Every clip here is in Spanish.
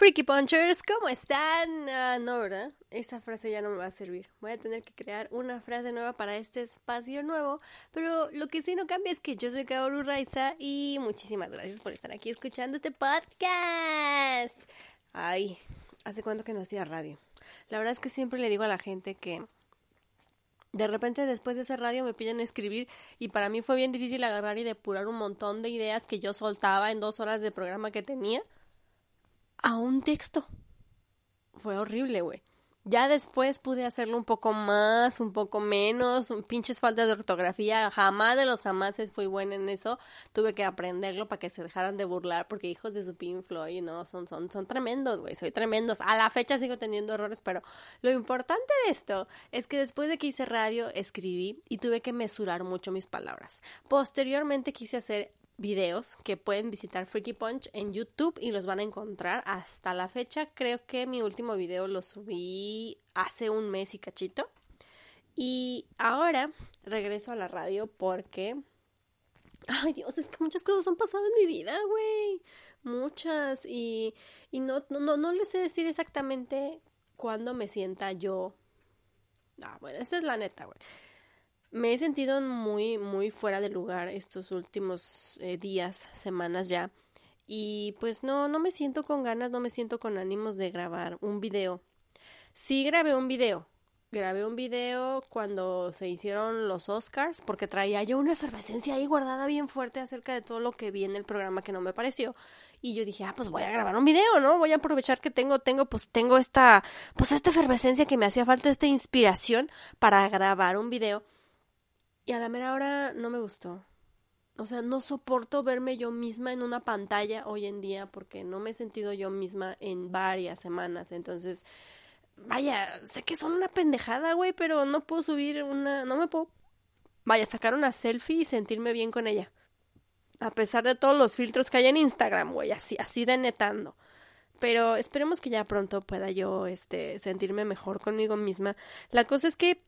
Freaky Punchers, ¿cómo están? Ah, no, ¿verdad? Esa frase ya no me va a servir. Voy a tener que crear una frase nueva para este espacio nuevo. Pero lo que sí no cambia es que yo soy Kaoru Raiza y muchísimas gracias por estar aquí escuchando este podcast. Ay, ¿hace cuánto que no hacía radio? La verdad es que siempre le digo a la gente que de repente después de ese radio me piden escribir y para mí fue bien difícil agarrar y depurar un montón de ideas que yo soltaba en dos horas de programa que tenía a un texto. Fue horrible, güey. Ya después pude hacerlo un poco más, un poco menos, pinches faltas de ortografía, jamás de los jamases fui buena en eso, tuve que aprenderlo para que se dejaran de burlar porque hijos de su Pink Floyd, no, son, son, son tremendos, güey, soy tremendos, a la fecha sigo teniendo errores, pero lo importante de esto es que después de que hice radio, escribí y tuve que mesurar mucho mis palabras. Posteriormente quise hacer videos que pueden visitar Freaky Punch en YouTube y los van a encontrar hasta la fecha. Creo que mi último video lo subí hace un mes y cachito. Y ahora regreso a la radio porque... Ay Dios, es que muchas cosas han pasado en mi vida, güey. Muchas. Y, y no, no, no les sé decir exactamente cuándo me sienta yo. Ah, bueno, esa es la neta, güey me he sentido muy, muy fuera de lugar estos últimos eh, días, semanas ya. Y pues no, no me siento con ganas, no me siento con ánimos de grabar un video. Sí grabé un video. Grabé un video cuando se hicieron los Oscars porque traía yo una efervescencia ahí guardada bien fuerte acerca de todo lo que vi en el programa que no me pareció. Y yo dije, ah, pues voy a grabar un video, ¿no? Voy a aprovechar que tengo, tengo, pues tengo esta, pues esta efervescencia que me hacía falta, esta inspiración para grabar un video y a la mera hora no me gustó. O sea, no soporto verme yo misma en una pantalla hoy en día porque no me he sentido yo misma en varias semanas. Entonces, vaya, sé que son una pendejada, güey, pero no puedo subir una, no me puedo, vaya, sacar una selfie y sentirme bien con ella. A pesar de todos los filtros que hay en Instagram, güey, así, así de netando. Pero esperemos que ya pronto pueda yo, este, sentirme mejor conmigo misma. La cosa es que,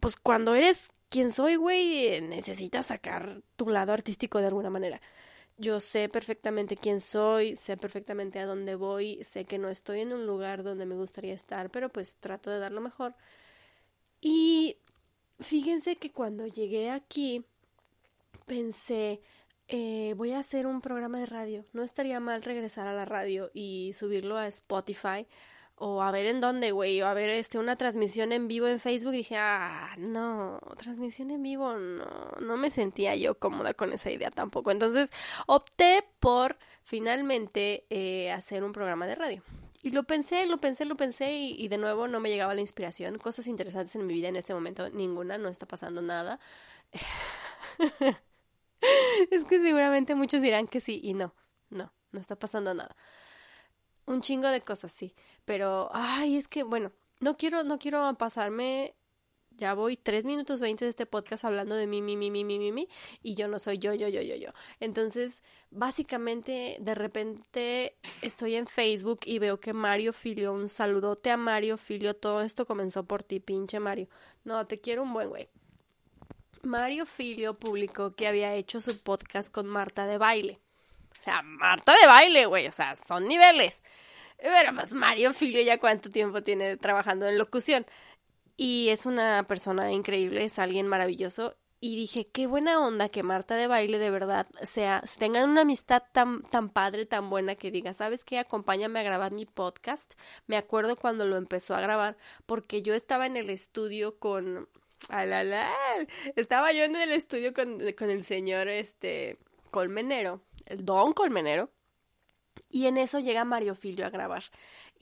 pues cuando eres quien soy, güey, necesitas sacar tu lado artístico de alguna manera. Yo sé perfectamente quién soy, sé perfectamente a dónde voy, sé que no estoy en un lugar donde me gustaría estar, pero pues trato de dar lo mejor. Y fíjense que cuando llegué aquí pensé, eh, voy a hacer un programa de radio. No estaría mal regresar a la radio y subirlo a Spotify o a ver en dónde, güey, o a ver este una transmisión en vivo en Facebook, dije, ah, no, transmisión en vivo, no, no me sentía yo cómoda con esa idea tampoco. Entonces opté por finalmente eh, hacer un programa de radio. Y lo pensé, lo pensé, lo pensé y, y, de nuevo no me llegaba la inspiración. Cosas interesantes en mi vida en este momento, ninguna, no está pasando nada. es que seguramente muchos dirán que sí y no, no, no está pasando nada un chingo de cosas, sí. Pero, ay, es que, bueno, no quiero, no quiero pasarme. Ya voy tres minutos veinte de este podcast hablando de mí, mí, mí, mí, mí, mí, mí, y yo no soy yo, yo, yo, yo, yo. Entonces, básicamente, de repente estoy en Facebook y veo que Mario Filio, un saludote a Mario Filio, todo esto comenzó por ti, pinche Mario. No, te quiero un buen güey. Mario Filio publicó que había hecho su podcast con Marta de baile. O sea, Marta de baile, güey. O sea, son niveles. Pero pues Mario Filio ya cuánto tiempo tiene trabajando en locución. Y es una persona increíble, es alguien maravilloso. Y dije, qué buena onda que Marta de baile de verdad sea, tengan una amistad tan, tan padre, tan buena que diga, ¿sabes qué? Acompáñame a grabar mi podcast. Me acuerdo cuando lo empezó a grabar, porque yo estaba en el estudio con. ¡Alala! Estaba yo en el estudio con, con el señor este Colmenero el don Colmenero. Y en eso llega Mario Filio a grabar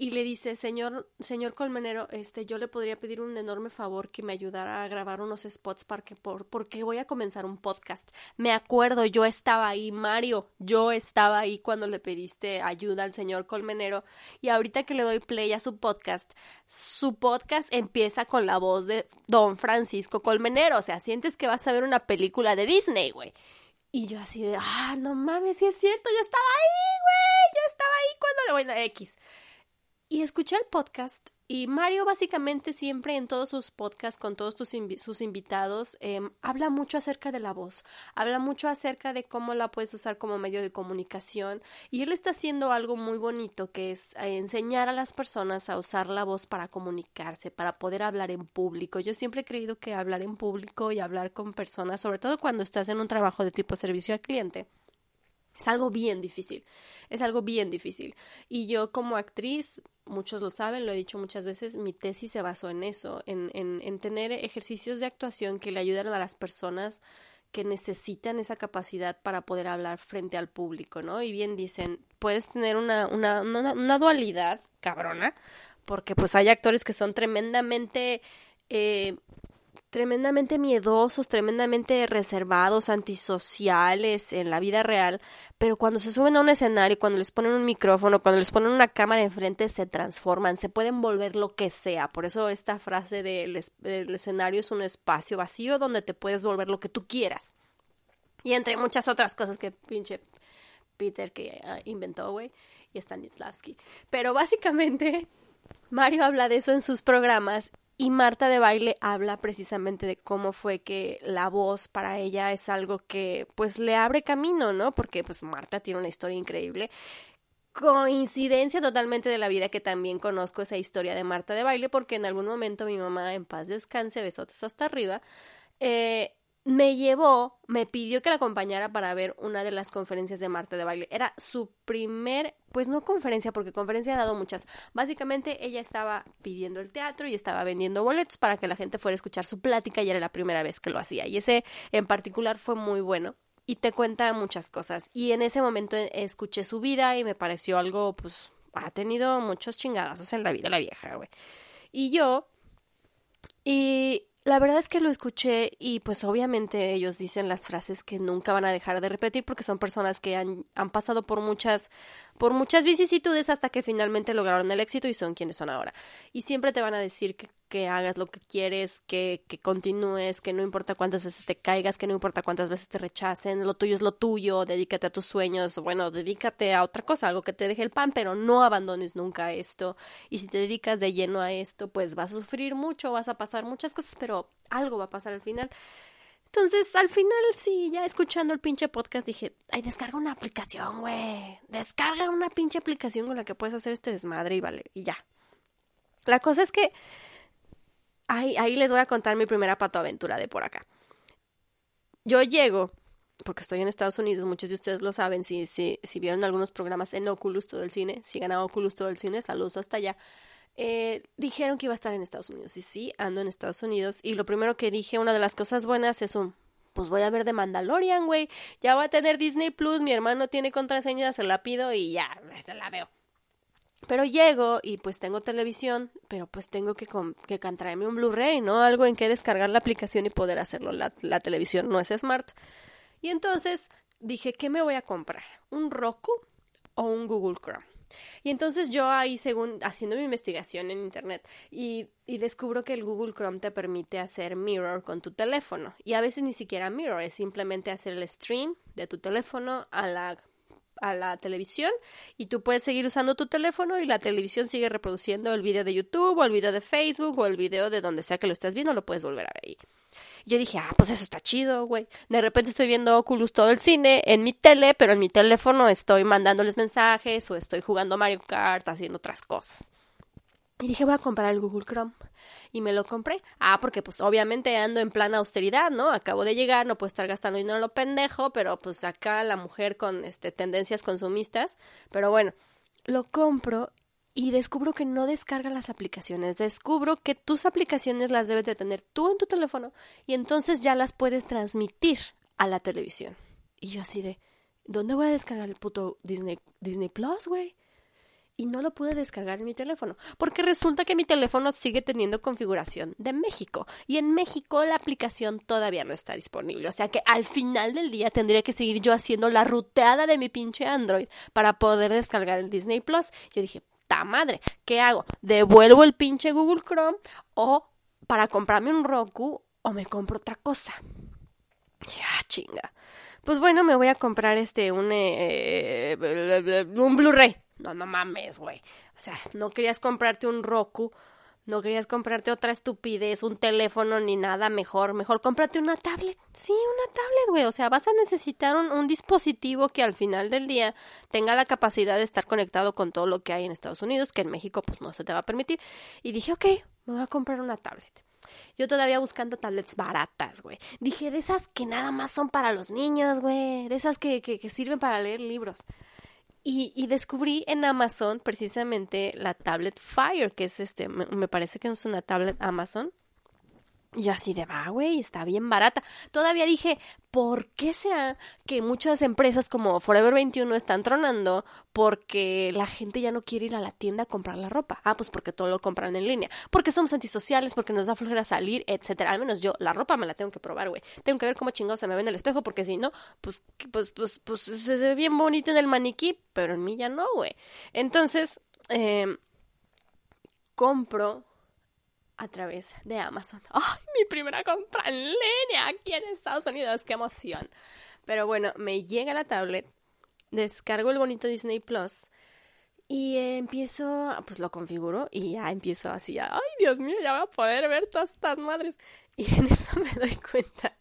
y le dice, señor, señor Colmenero, este, yo le podría pedir un enorme favor que me ayudara a grabar unos spots para que, por, porque voy a comenzar un podcast. Me acuerdo, yo estaba ahí, Mario, yo estaba ahí cuando le pediste ayuda al señor Colmenero y ahorita que le doy play a su podcast, su podcast empieza con la voz de don Francisco Colmenero, o sea, sientes que vas a ver una película de Disney, güey. Y yo así de, ah, no mames, si es cierto, yo estaba ahí, güey, yo estaba ahí cuando voy a X. Y escuché el podcast Y Mario básicamente siempre en todos sus podcasts con todos sus invitados em, habla mucho acerca de la voz, habla mucho acerca de cómo la puedes usar como medio de comunicación y él está haciendo algo muy bonito que es eh, enseñar a las personas a usar la voz para comunicarse, para poder hablar en público. Yo siempre he creído que hablar en público y hablar con personas, sobre todo cuando estás en un trabajo de tipo servicio al cliente, es algo bien difícil, es algo bien difícil. Y yo como actriz, muchos lo saben, lo he dicho muchas veces, mi tesis se basó en eso, en, en, en tener ejercicios de actuación que le ayuden a las personas que necesitan esa capacidad para poder hablar frente al público, ¿no? Y bien dicen, puedes tener una, una, una, una dualidad cabrona, porque pues hay actores que son tremendamente eh, tremendamente miedosos, tremendamente reservados, antisociales en la vida real, pero cuando se suben a un escenario, cuando les ponen un micrófono, cuando les ponen una cámara enfrente, se transforman, se pueden volver lo que sea. Por eso esta frase del escenario es un espacio vacío donde te puedes volver lo que tú quieras. Y entre muchas otras cosas que pinche Peter que ah, inventó, güey, y Stanislavski. Pero básicamente Mario habla de eso en sus programas y Marta de baile habla precisamente de cómo fue que la voz para ella es algo que pues le abre camino, ¿no? Porque pues Marta tiene una historia increíble. Coincidencia totalmente de la vida que también conozco esa historia de Marta de baile porque en algún momento mi mamá en paz descanse, besotes hasta arriba, eh, me llevó, me pidió que la acompañara para ver una de las conferencias de Marta de baile. Era su primer, pues no conferencia, porque conferencia ha dado muchas. Básicamente ella estaba pidiendo el teatro y estaba vendiendo boletos para que la gente fuera a escuchar su plática y era la primera vez que lo hacía. Y ese en particular fue muy bueno y te cuenta muchas cosas. Y en ese momento escuché su vida y me pareció algo, pues, ha tenido muchos chingadazos en la vida la vieja, güey. Y yo, y la verdad es que lo escuché y pues obviamente ellos dicen las frases que nunca van a dejar de repetir porque son personas que han, han pasado por muchas por muchas vicisitudes hasta que finalmente lograron el éxito y son quienes son ahora. Y siempre te van a decir que, que hagas lo que quieres, que, que continúes, que no importa cuántas veces te caigas, que no importa cuántas veces te rechacen, lo tuyo es lo tuyo, dedícate a tus sueños, bueno, dedícate a otra cosa, algo que te deje el pan, pero no abandones nunca esto. Y si te dedicas de lleno a esto, pues vas a sufrir mucho, vas a pasar muchas cosas, pero algo va a pasar al final. Entonces, al final, sí, ya escuchando el pinche podcast, dije, ay, descarga una aplicación, güey. Descarga una pinche aplicación con la que puedes hacer este desmadre y vale, y ya. La cosa es que ahí, ahí les voy a contar mi primera patoaventura de por acá. Yo llego, porque estoy en Estados Unidos, muchos de ustedes lo saben, si, si, si vieron algunos programas en Oculus todo el cine, si a Oculus todo el cine, saludos hasta allá. Eh, dijeron que iba a estar en Estados Unidos. Y sí, ando en Estados Unidos. Y lo primero que dije, una de las cosas buenas es un, pues voy a ver de Mandalorian, güey. Ya voy a tener Disney Plus, mi hermano tiene contraseña, se la pido y ya, se la veo. Pero llego y pues tengo televisión, pero pues tengo que, que traerme un Blu-ray, ¿no? Algo en que descargar la aplicación y poder hacerlo. La, la televisión no es smart. Y entonces dije, ¿qué me voy a comprar? ¿Un Roku o un Google Chrome? Y entonces yo ahí, según haciendo mi investigación en internet, y, y, descubro que el Google Chrome te permite hacer mirror con tu teléfono. Y a veces ni siquiera mirror, es simplemente hacer el stream de tu teléfono a la a la televisión y tú puedes seguir usando tu teléfono y la televisión sigue reproduciendo el video de YouTube o el video de Facebook o el video de donde sea que lo estés viendo, lo puedes volver a ver ahí yo dije, ah, pues eso está chido, güey. De repente estoy viendo Oculus todo el cine en mi tele, pero en mi teléfono estoy mandándoles mensajes o estoy jugando Mario Kart, haciendo otras cosas. Y dije, voy a comprar el Google Chrome. Y me lo compré. Ah, porque pues obviamente ando en plan austeridad, ¿no? Acabo de llegar, no puedo estar gastando dinero lo pendejo, pero pues acá la mujer con este tendencias consumistas. Pero bueno, lo compro y descubro que no descarga las aplicaciones. Descubro que tus aplicaciones las debes de tener tú en tu teléfono y entonces ya las puedes transmitir a la televisión. Y yo así de, ¿dónde voy a descargar el puto Disney, Disney Plus, güey? Y no lo pude descargar en mi teléfono, porque resulta que mi teléfono sigue teniendo configuración de México. Y en México la aplicación todavía no está disponible. O sea que al final del día tendría que seguir yo haciendo la ruteada de mi pinche Android para poder descargar el Disney Plus. Yo dije, ta madre, ¿qué hago? ¿Devuelvo el pinche Google Chrome o para comprarme un Roku o me compro otra cosa? Ya, chinga. Pues bueno, me voy a comprar este, un, eh, un Blu-ray. No, no mames, güey. O sea, no querías comprarte un Roku no querías comprarte otra estupidez, un teléfono ni nada mejor. Mejor cómprate una tablet. Sí, una tablet, güey. O sea, vas a necesitar un, un, dispositivo que al final del día tenga la capacidad de estar conectado con todo lo que hay en Estados Unidos, que en México pues no se te va a permitir. Y dije, ok, me voy a comprar una tablet. Yo todavía buscando tablets baratas, güey. Dije, de esas que nada más son para los niños, güey. De esas que, que, que sirven para leer libros. Y, descubrí en Amazon precisamente la tablet Fire, que es este, me, parece que es una tablet Amazon. Y así de va, güey, está bien barata. Todavía dije, ¿por qué será que muchas empresas como Forever 21 están tronando porque la gente ya no quiere ir a la tienda a comprar la ropa? Ah, pues porque todo lo compran en línea. Porque somos antisociales, porque nos da flojera salir, etcétera. Al menos yo, la ropa me la tengo que probar, güey. Tengo que ver cómo chingados se me ve en el espejo, porque si no, pues, pues, pues, pues se ve bien bonita en el maniquí, pero en mí ya no, güey. Entonces, eh, compro a través de Amazon. ¡Ay, mi primera compra en línea aquí en Estados Unidos! ¡Qué emoción! Pero bueno, me llega la tablet, descargo el bonito Disney Plus y empiezo, pues lo configuro y ya empiezo así, ¡ay, Dios mío! Ya voy a poder ver todas estas madres. Y en eso me doy cuenta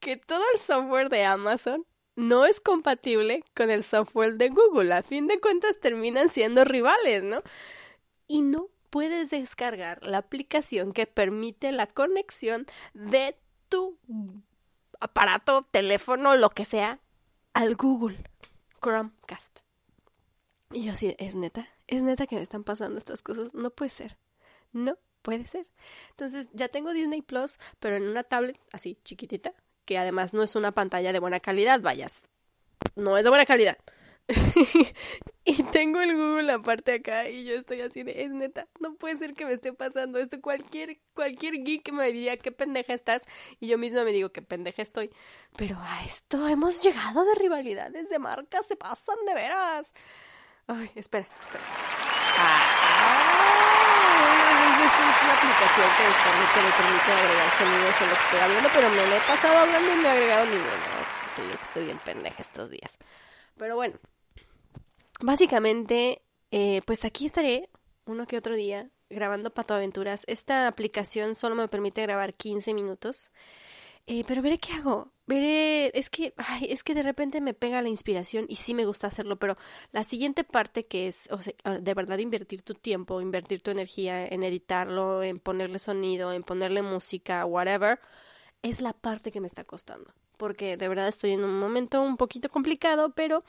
que todo el software de Amazon no es compatible con el software de Google. A fin de cuentas terminan siendo rivales, ¿no? Y no puedes descargar la aplicación que permite la conexión de tu aparato, teléfono, lo que sea, al Google Chromecast. Y yo así, es neta, es neta que me están pasando estas cosas, no puede ser, no puede ser. Entonces ya tengo Disney Plus, pero en una tablet así chiquitita, que además no es una pantalla de buena calidad, vayas, no es de buena calidad. y tengo el Google aparte acá y yo estoy así de, es neta, no puede ser que me esté pasando esto. Cualquier, cualquier geek me diría, qué pendeja estás. Y yo misma me digo, qué pendeja estoy. Pero a esto hemos llegado de rivalidades de marcas, se pasan de veras. Ay, espera, espera. Ah, esta es la aplicación que que me permite agregar sonidos en lo que estoy hablando, pero me lo he pasado hablando y no he agregado ninguno. Te digo que estoy bien pendeja estos días. Pero bueno, básicamente, eh, pues aquí estaré uno que otro día grabando Pato Aventuras. Esta aplicación solo me permite grabar 15 minutos. Eh, pero veré qué hago. Veré, es que, ay, es que de repente me pega la inspiración y sí me gusta hacerlo, pero la siguiente parte que es, sea, de verdad invertir tu tiempo, invertir tu energía en editarlo, en ponerle sonido, en ponerle música, whatever, es la parte que me está costando. Porque de verdad estoy en un momento un poquito complicado, pero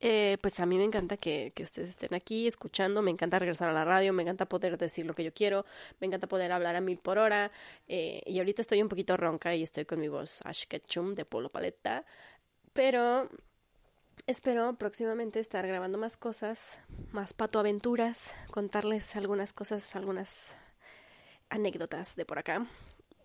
eh, pues a mí me encanta que, que, ustedes estén aquí escuchando, me encanta regresar a la radio, me encanta poder decir lo que yo quiero, me encanta poder hablar a mil por hora. Eh, y ahorita estoy un poquito ronca y estoy con mi voz Ash Ketchum de Polo Paleta, pero espero próximamente estar grabando más cosas, más pato aventuras, contarles algunas cosas, algunas anécdotas de por acá.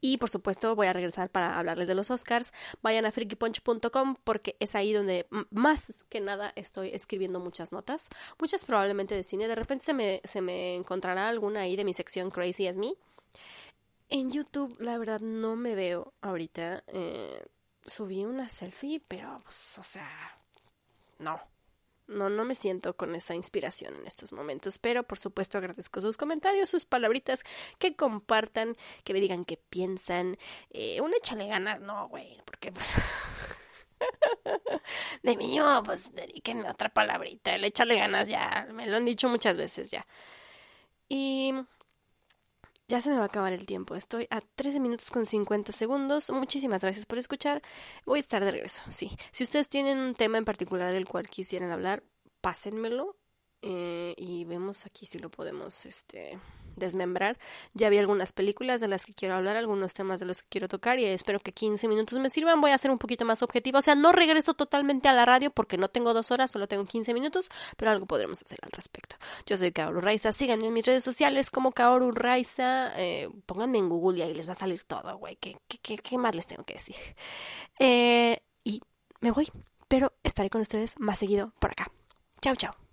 Y por supuesto voy a regresar para hablarles de los Oscars. Vayan a freakypunch.com porque es ahí donde más que nada estoy escribiendo muchas notas. Muchas probablemente de cine. De repente se me, se me encontrará alguna ahí de mi sección Crazy as Me. En YouTube, la verdad, no me veo ahorita. Eh, subí una selfie, pero pues, o sea, no no, no me siento con esa inspiración en estos momentos, pero por supuesto agradezco sus comentarios, sus palabritas, que compartan, que me digan qué piensan. Eh, un échale ganas, no, güey, porque pues... de mío, pues dedíquenme otra palabrita, el échale ganas ya, me lo han dicho muchas veces ya. Y ya se me va a acabar el tiempo. Estoy a 13 minutos con 50 segundos. Muchísimas gracias por escuchar. Voy a estar de regreso, sí. Si ustedes tienen un tema en particular del cual quisieran hablar, pásenmelo. Eh, y vemos aquí si lo podemos, este, desmembrar. Ya vi algunas películas de las que quiero hablar, algunos temas de los que quiero tocar y espero que 15 minutos me sirvan. Voy a ser un poquito más objetiva. O sea, no regreso totalmente a la radio porque no tengo dos horas, solo tengo 15 minutos, pero algo podremos hacer al respecto. Yo soy Kaoru Raiza. Síganme en mis redes sociales como Kaoru Raiza. Eh, pónganme en Google y ahí les va a salir todo, güey. ¿Qué, qué, qué, más les tengo que decir? Eh, y me voy, pero estaré con ustedes más seguido por acá. Chao, chao.